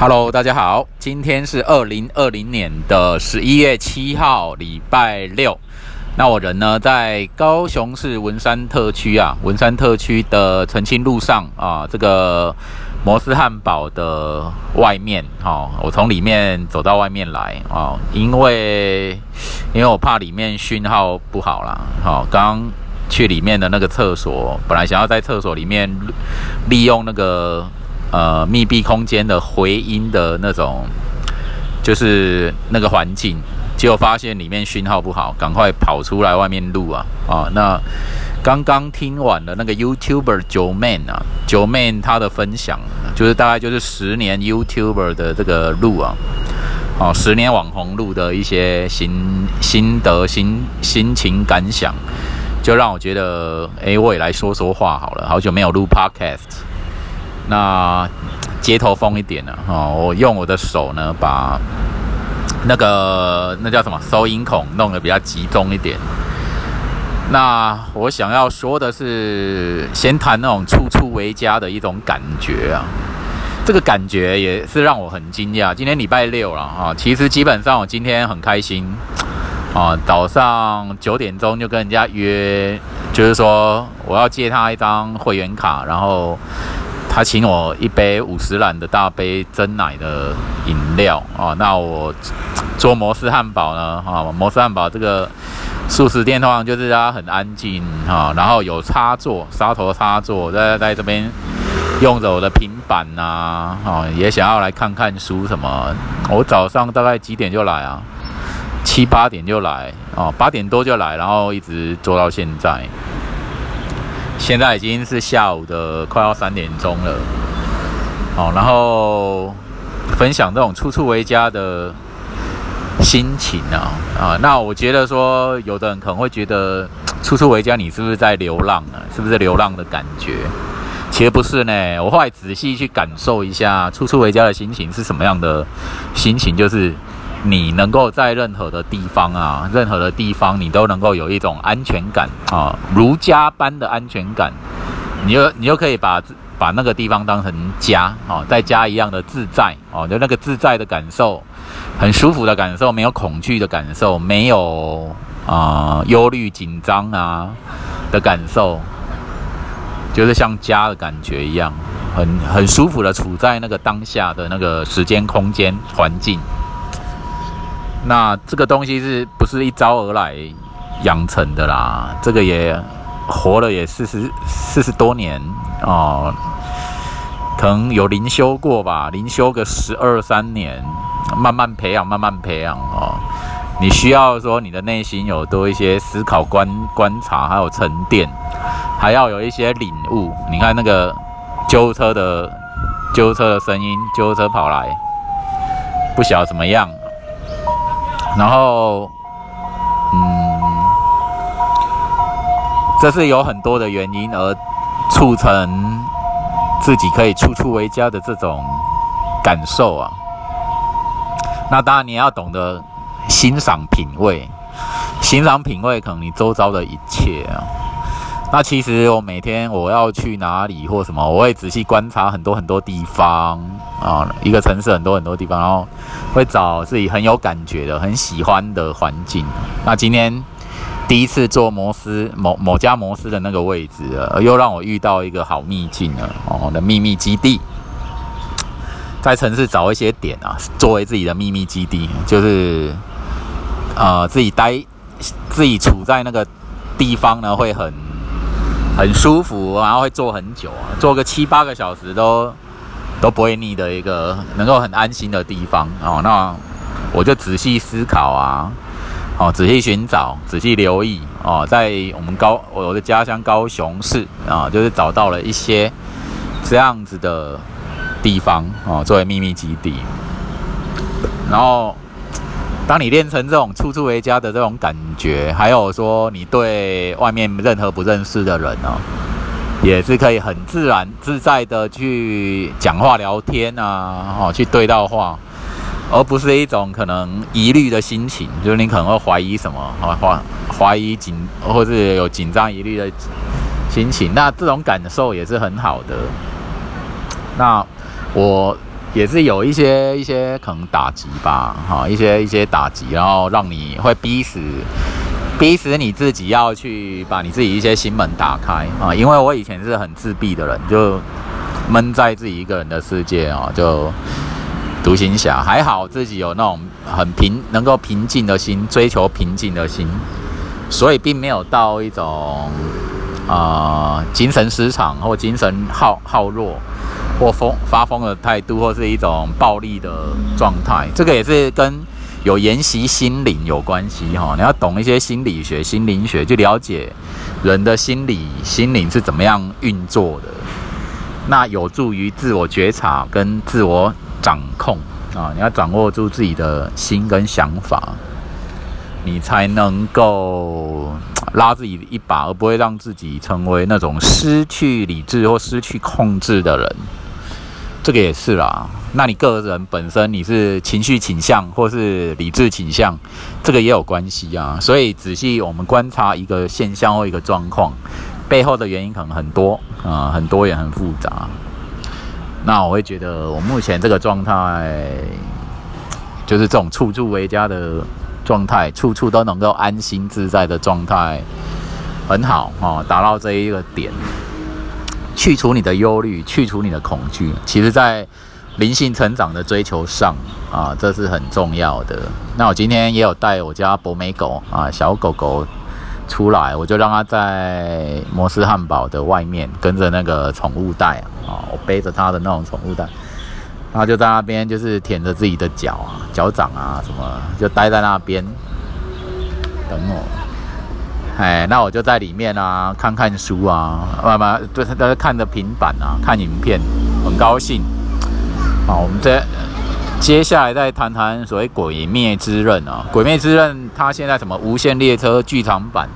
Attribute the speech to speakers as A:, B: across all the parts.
A: Hello，大家好，今天是二零二零年的十一月七号，礼拜六。那我人呢在高雄市文山特区啊，文山特区的澄清路上啊，这个摩斯汉堡的外面哦，我从里面走到外面来啊，因为因为我怕里面讯号不好啦，好，刚去里面的那个厕所，本来想要在厕所里面利用那个呃密闭空间的回音的那种，就是那个环境。结果发现里面讯号不好，赶快跑出来外面录啊啊！那刚刚听完了那个 YouTuber 九 man 啊，九 man 他的分享，就是大概就是十年 YouTuber 的这个录啊，哦，十年网红录的一些心心得、心心情感想，就让我觉得，哎，我也来说说话好了，好久没有录 Podcast，那街头风一点了哦，我用我的手呢把。那个那叫什么收音孔弄得比较集中一点。那我想要说的是，先谈那种处处为家的一种感觉啊。这个感觉也是让我很惊讶。今天礼拜六了啊，其实基本上我今天很开心啊。早上九点钟就跟人家约，就是说我要借他一张会员卡，然后。他请我一杯五十兰的大杯真奶的饮料啊，那我做摩斯汉堡呢？哈，摩斯汉堡这个素食店通常就是它很安静哈，然后有插座，沙头插座，在在这边用着我的平板呐，啊，也想要来看看书什么。我早上大概几点就来啊？七八点就来哦，八点多就来，然后一直做到现在。现在已经是下午的快要三点钟了，好，然后分享这种处处为家的心情啊啊，那我觉得说，有的人可能会觉得处处为家，你是不是在流浪呢？是不是流浪的感觉？其实不是呢，我后来仔细去感受一下处处为家的心情是什么样的心情，就是。你能够在任何的地方啊，任何的地方，你都能够有一种安全感啊，如家般的安全感。你就你就可以把把那个地方当成家啊，在家一样的自在哦，就那个自在的感受，很舒服的感受，没有恐惧的感受，没有啊忧虑紧张啊的感受，就是像家的感觉一样，很很舒服的处在那个当下的那个时间空间环境。那这个东西是不是一朝而来养成的啦？这个也活了也四十四十多年哦，可能有灵修过吧，灵修个十二三年，慢慢培养，慢慢培养哦。你需要说你的内心有多一些思考、观观察，还有沉淀，还要有一些领悟。你看那个救护车的救护车的声音，救护车跑来，不晓得怎么样。然后，嗯，这是有很多的原因而促成自己可以处处为家的这种感受啊。那当然你要懂得欣赏品味，欣赏品味可能你周遭的一切啊。那其实我每天我要去哪里或什么，我会仔细观察很多很多地方啊，一个城市很多很多地方，然后会找自己很有感觉的、很喜欢的环境。那今天第一次坐摩斯某某家摩斯的那个位置，又让我遇到一个好秘境了哦的秘密基地，在城市找一些点啊，作为自己的秘密基地，就是呃自己待自己处在那个地方呢，会很。很舒服，然后会坐很久啊，坐个七八个小时都都不会腻的一个能够很安心的地方哦。那我就仔细思考啊，哦，仔细寻找，仔细留意哦，在我们高我的家乡高雄市啊，就是找到了一些这样子的地方哦，作为秘密基地，然后。当你练成这种处处为家的这种感觉，还有说你对外面任何不认识的人哦，也是可以很自然自在的去讲话聊天啊，哦，去对到话，而不是一种可能疑虑的心情，就是你可能会怀疑什么，怀怀疑紧，或是有紧张疑虑的心情，那这种感受也是很好的。那我也是有一些一些可能打击吧，哈，一些一些打击，然后让你会逼死逼死你自己要去把你自己一些心门打开啊，因为我以前是很自闭的人，就闷在自己一个人的世界啊，就独行侠，还好自己有那种很平能够平静的心，追求平静的心，所以并没有到一种啊精神失常或精神耗耗弱。或疯发疯的态度，或是一种暴力的状态，这个也是跟有研习心灵有关系哈。你要懂一些心理学、心灵学，去了解人的心理、心灵是怎么样运作的，那有助于自我觉察跟自我掌控啊。你要掌握住自己的心跟想法，你才能够拉自己一把，而不会让自己成为那种失去理智或失去控制的人。这个也是啦，那你个人本身你是情绪倾向或是理智倾向，这个也有关系啊。所以仔细我们观察一个现象或一个状况，背后的原因可能很多啊，很多也很复杂。那我会觉得我目前这个状态，就是这种处处为家的状态，处处都能够安心自在的状态，很好啊，达到这一个点。去除你的忧虑，去除你的恐惧，其实，在灵性成长的追求上啊，这是很重要的。那我今天也有带我家博美狗啊，小狗狗出来，我就让它在摩斯汉堡的外面跟着那个宠物袋啊，我背着它的那种宠物袋，它就在那边就是舔着自己的脚啊、脚掌啊什么，就待在那边等我。哎，那我就在里面啊，看看书啊，慢慢就是在看着平板啊，看影片，很高兴。好，我们再接下来再谈谈所谓《鬼灭之刃》啊，《鬼灭之刃》它现在什么无限列车剧场版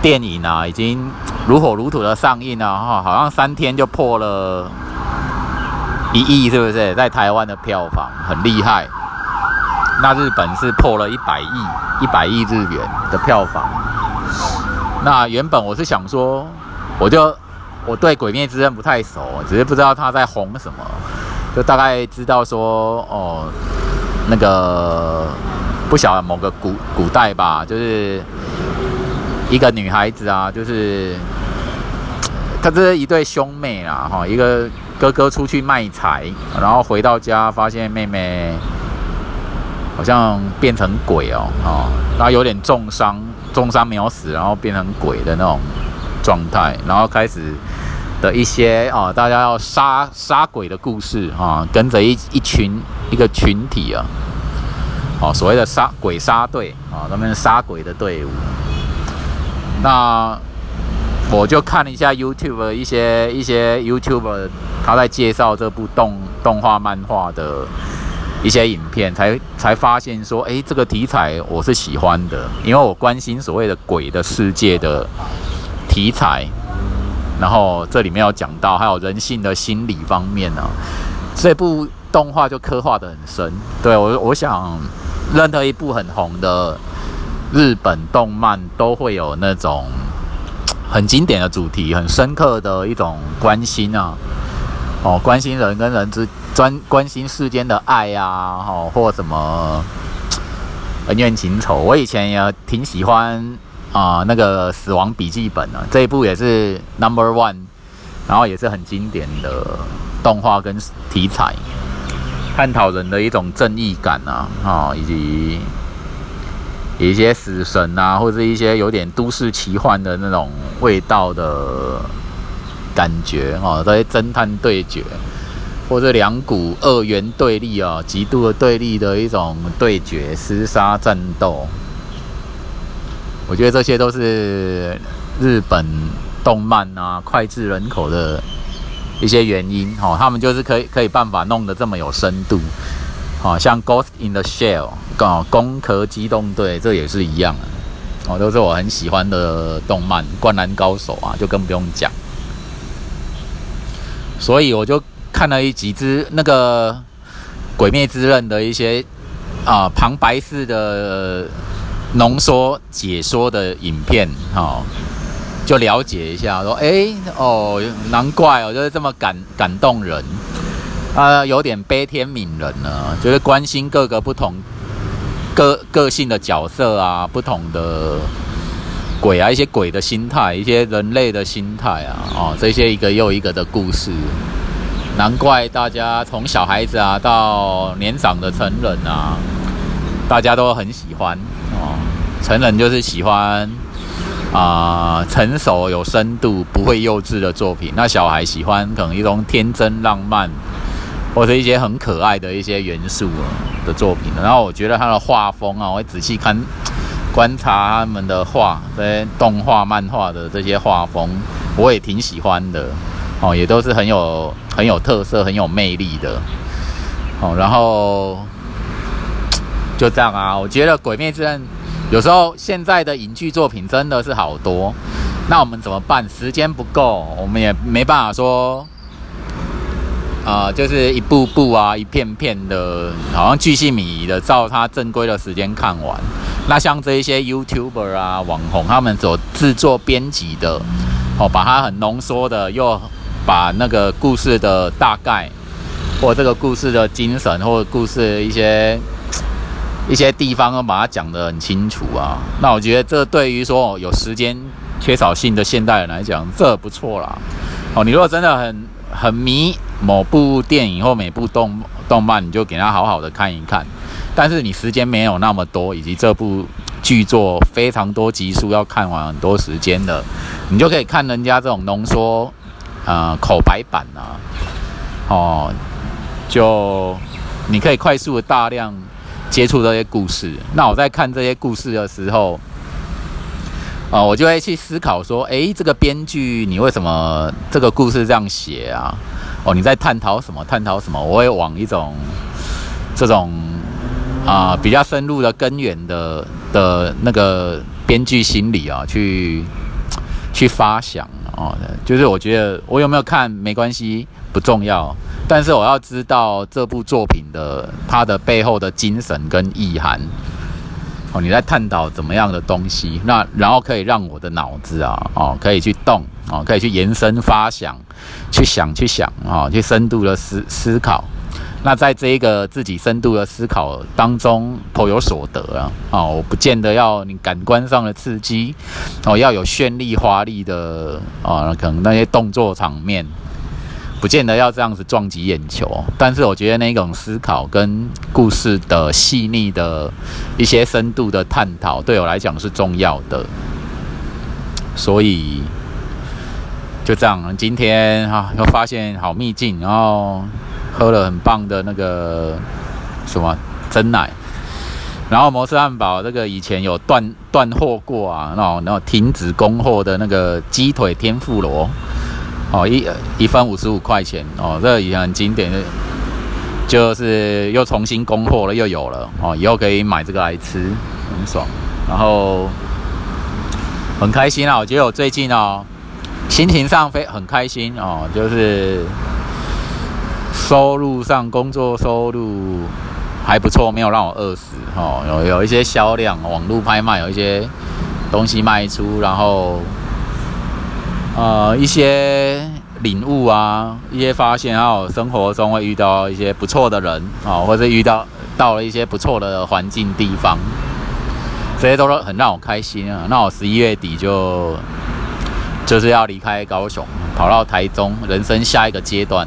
A: 电影啊，已经如火如荼的上映了哈，好像三天就破了一亿，是不是？在台湾的票房很厉害。那日本是破了一百亿，一百亿日元的票房。那原本我是想说，我就我对《鬼灭之刃》不太熟，只是不知道他在红什么，就大概知道说哦，那个不晓得某个古古代吧，就是一个女孩子啊，就是他这是一对兄妹啊，哈，一个哥哥出去卖柴，然后回到家发现妹妹好像变成鬼哦，哦，然后有点重伤。重伤没有死，然后变成鬼的那种状态，然后开始的一些啊，大家要杀杀鬼的故事啊，跟着一一群一个群体啊，哦，所谓的杀鬼杀队啊，他们杀鬼的队伍。那我就看了一下 YouTube 的一些一些 YouTube 他在介绍这部动动画漫画的。一些影片才才发现说，哎，这个题材我是喜欢的，因为我关心所谓的鬼的世界的题材。然后这里面有讲到，还有人性的心理方面呢。这部动画就刻画的很深。对我，我想任何一部很红的日本动漫都会有那种很经典的主题，很深刻的一种关心啊。哦，关心人跟人之。专关心世间的爱呀，哦，或什么恩怨情仇。我以前也挺喜欢啊，那个《死亡笔记本》啊，这一部也是 Number One，然后也是很经典的动画跟题材，探讨人的一种正义感啊，啊，以及一些死神啊，或者一些有点都市奇幻的那种味道的感觉啊，这些侦探对决。或者两股二元对立啊，极度的对立的一种对决、厮杀、战斗，我觉得这些都是日本动漫啊脍炙人口的一些原因。哈，他们就是可以可以办法弄得这么有深度。好像《Ghost in the Shell》啊，《攻壳机动队》这也是一样。哦，都是我很喜欢的动漫，《灌篮高手》啊，就更不用讲。所以我就。看了一几支那个《鬼灭之刃》的一些啊旁白式的浓缩解说的影片，哈，就了解一下，说，哎，哦，难怪哦，就是这么感感动人。他有点悲天悯人呢，就是关心各个不同个个性的角色啊，不同的鬼啊，一些鬼的心态，一些人类的心态啊，哦，这些一个又一个的故事，难怪大家从小孩子啊到年长的成人啊，大家都很喜欢。成人就是喜欢啊成熟有深度、不会幼稚的作品，那小孩喜欢可能一种天真浪漫。或者一些很可爱的一些元素的作品，然后我觉得他的画风啊，我会仔细看观察他们的画，这些动画、漫画的这些画风，我也挺喜欢的哦，也都是很有很有特色、很有魅力的哦。然后 就这样啊，我觉得《鬼灭之刃》有时候现在的影剧作品真的是好多，那我们怎么办？时间不够，我们也没办法说。啊，就是一步步啊，一片片的，好像巨细靡遗的，照他正规的时间看完。那像这一些 YouTuber 啊、网红，他们所制作编辑的，哦，把它很浓缩的，又把那个故事的大概，或这个故事的精神，或者故事一些一些地方，都把它讲得很清楚啊。那我觉得这对于说有时间缺少性的现代人来讲，这不错啦。哦，你如果真的很很迷。某部电影或每部动动漫，你就给他好好的看一看。但是你时间没有那么多，以及这部剧作非常多集数要看完很多时间的，你就可以看人家这种浓缩，呃，口白版啊，哦，就你可以快速的大量接触这些故事。那我在看这些故事的时候，啊，我就会去思考说，诶，这个编剧你为什么这个故事这样写啊？哦，你在探讨什么？探讨什么？我会往一种这种啊比较深入的根源的的那个编剧心理啊，去去发想哦。就是我觉得我有没有看没关系，不重要。但是我要知道这部作品的它的背后的精神跟意涵。哦，你在探讨怎么样的东西？那然后可以让我的脑子啊，哦，可以去动，哦，可以去延伸发想，去想，去想，啊，去深度的思思考。那在这一个自己深度的思考当中，颇有所得啊，哦，我不见得要你感官上的刺激，哦，要有绚丽华丽的啊，可能那些动作场面。不见得要这样子撞击眼球，但是我觉得那种思考跟故事的细腻的一些深度的探讨，对我来讲是重要的。所以就这样，今天哈又发现好秘境，然后喝了很棒的那个什么真奶，然后摩斯汉堡这个以前有断断货过啊，那种那种停止供货的那个鸡腿天妇罗。哦，一一份五十五块钱哦，这也很经典的，就是又重新供货了，又有了哦，以后可以买这个来吃，很爽，然后很开心啊！我觉得我最近哦，心情上非很开心哦，就是收入上工作收入还不错，没有让我饿死哦，有有一些销量，网络拍卖有一些东西卖出，然后。呃，一些领悟啊，一些发现，还有生活中会遇到一些不错的人啊，或者遇到到了一些不错的环境地方，这些都是很让我开心啊。那我十一月底就就是要离开高雄，跑到台中，人生下一个阶段，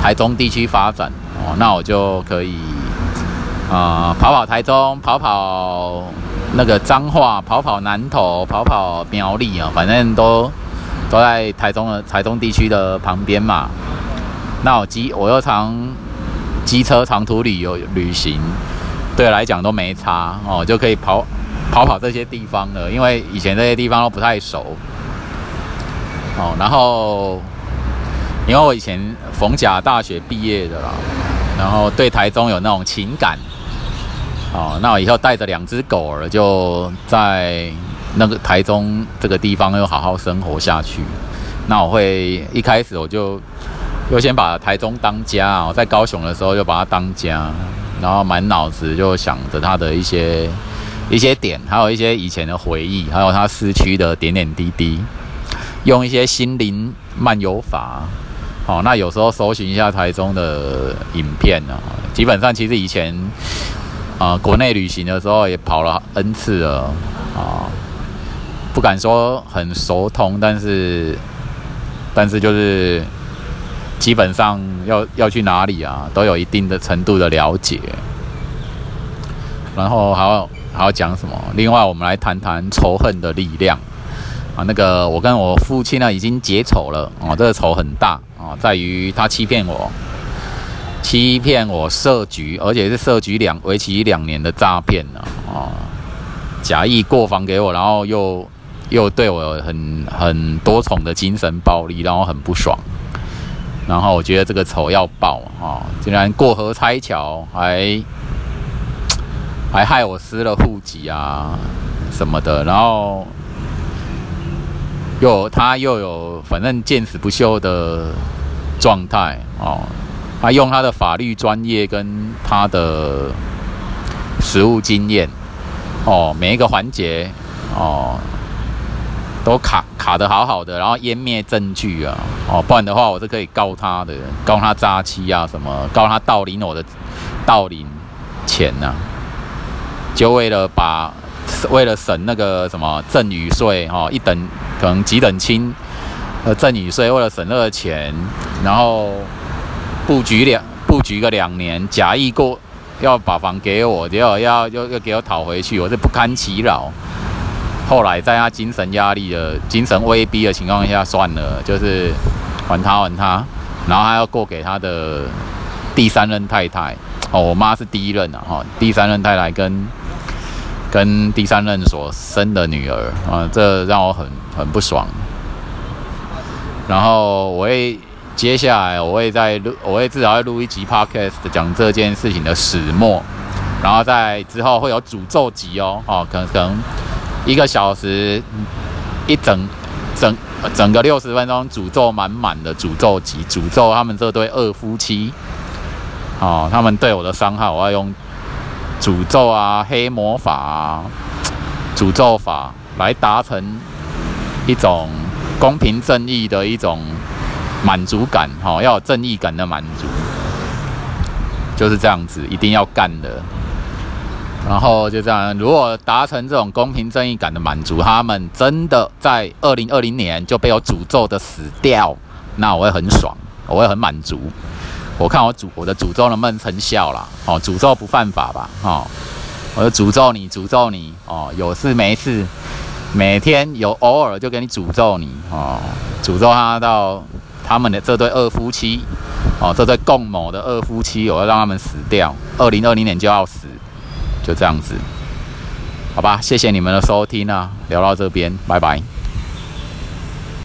A: 台中地区发展哦，那我就可以啊，跑跑台中，跑跑。那个彰化跑跑南投跑跑苗栗啊，反正都都在台中的台中地区的旁边嘛。那我机我又常机车长途旅游旅行，对我来讲都没差哦，就可以跑跑跑这些地方了。因为以前这些地方都不太熟哦。然后因为我以前逢甲大学毕业的啦，然后对台中有那种情感。哦，那我以后带着两只狗儿，就在那个台中这个地方又好好生活下去。那我会一开始我就又先把台中当家，我在高雄的时候就把它当家，然后满脑子就想着他的一些一些点，还有一些以前的回忆，还有他失去的点点滴滴，用一些心灵漫游法，哦，那有时候搜寻一下台中的影片呢，基本上其实以前啊国内旅行的时候也跑了 N 次了啊，不敢说很熟通，但是但是就是基本上要要去哪里啊，都有一定的程度的了解。然后还要还要讲什么？另外，我们来谈谈仇恨的力量啊。那个，我跟我父亲呢已经结仇了哦，这个仇很大啊，在于他欺骗我，欺骗我设局，而且是设局两为期两年的诈骗呢啊，假意过房给我，然后又又对我很很多重的精神暴力，让我很不爽。然后我觉得这个仇要报啊，竟然过河拆桥还。还害我失了户籍啊什么的，然后又他又有反正见死不休的状态哦，他用他的法律专业跟他的实务经验哦，每一个环节哦都卡卡的好好的，然后湮灭证据啊哦，不然的话我是可以告他的，告他诈欺啊什么，告他盗领我的盗领钱呐。就为了把，为了省那个什么赠与税哈，一等可能几等亲呃赠与税，为了省那个钱，然后布局两布局个两年，假意过要把房给我，结果要要要给我讨回去，我是不堪其扰。后来在他精神压力的精神威逼的情况下，算了，就是还他还他，然后还要过给他的第三任太太哦，我妈是第一任啊哈，第三任太太跟。跟第三任所生的女儿啊，这让我很很不爽。然后我也接下来我会再录，我会至少会录一集 podcast 讲这件事情的始末，然后在之后会有诅咒集哦，哦，可能可能一个小时一整整整个六十分钟诅咒满满的诅咒集，诅咒他们这对二夫妻，哦，他们对我的伤害，我要用。诅咒啊，黑魔法啊，诅咒法来达成一种公平正义的一种满足感，哈，要有正义感的满足，就是这样子，一定要干的。然后就这样，如果达成这种公平正义感的满足，他们真的在二零二零年就被我诅咒的死掉，那我会很爽，我会很满足。我看我诅我的诅咒能不能成效啦？哦，诅咒不犯法吧？哦，我就诅咒你，诅咒你哦，有事没事，每天有偶尔就给你诅咒你哦，诅咒他到他们的这对二夫妻哦，这对共谋的二夫妻，我要让他们死掉，二零二零年就要死，就这样子，好吧？谢谢你们的收听啊，聊到这边，拜拜。